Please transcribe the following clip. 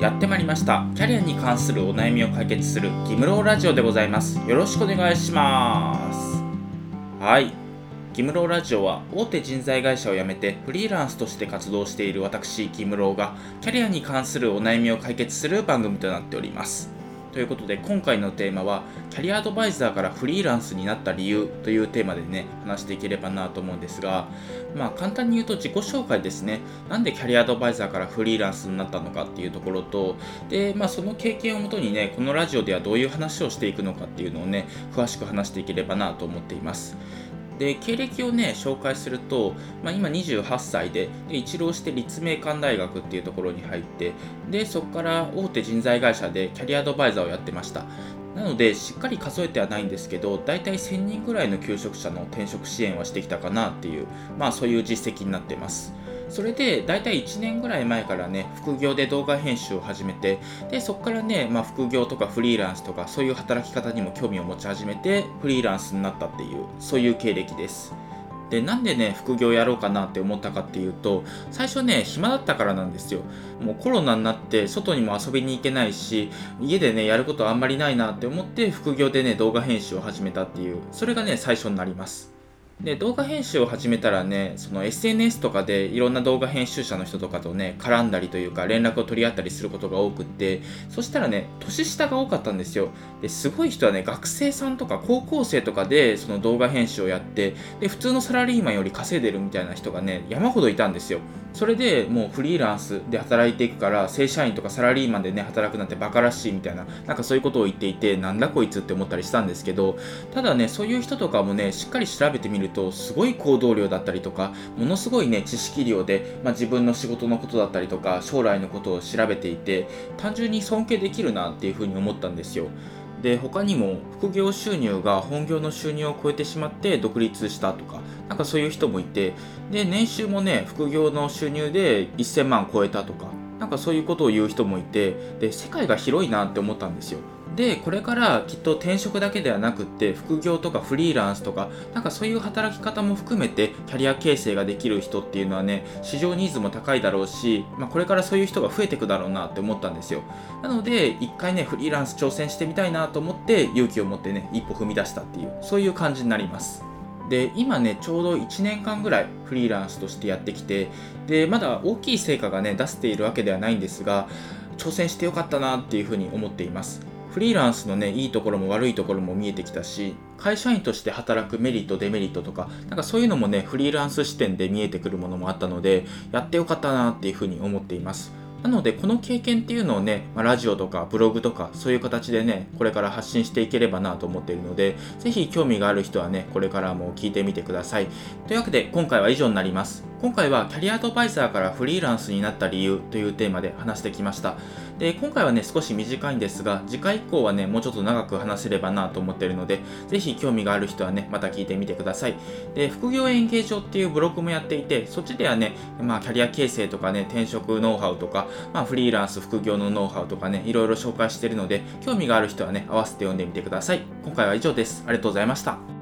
やってまいりました。キャリアに関するお悩みを解決するギムローラジオでございます。よろしくお願いします。はい。ギムローラジオは大手人材会社を辞めてフリーランスとして活動している私ギムローがキャリアに関するお悩みを解決する番組となっております。ということで今回のテーマはキャリアアドバイザーからフリーランスになった理由というテーマでね話していければなと思うんですがまあ簡単に言うと自己紹介ですね。なんでキャリアアドバイザーからフリーランスになったのかっていうところとでまあその経験をもとにねこのラジオではどういう話をしていくのかっていうのをね詳しく話していければなと思っています。で経歴をね紹介すると、まあ、今28歳でで一浪して立命館大学っていうところに入ってでそこから大手人材会社でキャリアアドバイザーをやってました。なのでしっかり数えてはないんですけど大体1000人ぐらいの求職者の転職支援はしてきたかなっていうまあそういう実績になってます。それで大体1年ぐらい前からね副業で動画編集を始めてでそこからね、まあ、副業とかフリーランスとかそういう働き方にも興味を持ち始めてフリーランスになったっていうそういう経歴です。でなんでね副業やろうかなって思ったかっていうと最初ね暇だったからなんですよ。もうコロナになって外にも遊びに行けないし家でねやることあんまりないなって思って副業でね動画編集を始めたっていうそれがね最初になります。で動画編集を始めたらねその SNS とかでいろんな動画編集者の人とかとね絡んだりというか連絡を取り合ったりすることが多くってそしたらね年下が多かったんですよ。ですごい人はね学生さんとか高校生とかでその動画編集をやってで普通のサラリーマンより稼いでるみたいな人がね山ほどいたんですよ。それでもうフリーランスで働いていくから正社員とかサラリーマンでね働くなんてバカらしいみたいななんかそういうことを言っていてなんだこいつって思ったりしたんですけどただねそういう人とかもねしっかり調べてみるとすごい行動量だったりとかものすごいね知識量で、まあ、自分の仕事のことだったりとか将来のことを調べていて単純に尊敬できるなっていうふうに思ったんですよ。で他にも副業収入が本業の収入を超えてしまって独立したとかなんかそういう人もいてで年収もね副業の収入で1000万超えたとかなんかそういうことを言う人もいてで世界が広いなって思ったんですよ。でこれからきっと転職だけではなくって副業とかフリーランスとかなんかそういう働き方も含めてキャリア形成ができる人っていうのはね市場ニーズも高いだろうし、まあ、これからそういう人が増えてくだろうなって思ったんですよ。なので一回ねフリーランス挑戦してみたいなと思って勇気を持ってね一歩踏み出したっていうそういう感じになります。で今ねちょうど1年間ぐらいフリーランスとしてやってきてでまだ大きい成果がね出せているわけではないんですが挑戦してよかったなっていうふうに思っています。フリーランスのねいいところも悪いところも見えてきたし会社員として働くメリットデメリットとかなんかそういうのもねフリーランス視点で見えてくるものもあったのでやってよかったなっていうふうに思っています。なのでこの経験っていうのをね、まあ、ラジオとかブログとかそういう形でねこれから発信していければなと思っているのでぜひ興味がある人はねこれからも聞いてみてください。というわけで今回は以上になります。今回はキャリアアドバイザーからフリーランスになった理由というテーマで話してきました。で今回はね少し短いんですが次回以降はねもうちょっと長く話せればなと思ってるのでぜひ興味がある人はねまた聞いてみてください。で副業演芸場っていうブログもやっていてそっちではね、まあ、キャリア形成とかね転職ノウハウとか、まあ、フリーランス副業のノウハウとかねいろいろ紹介してるので興味がある人はね合わせて読んでみてください。今回は以上です。ありがとうございました。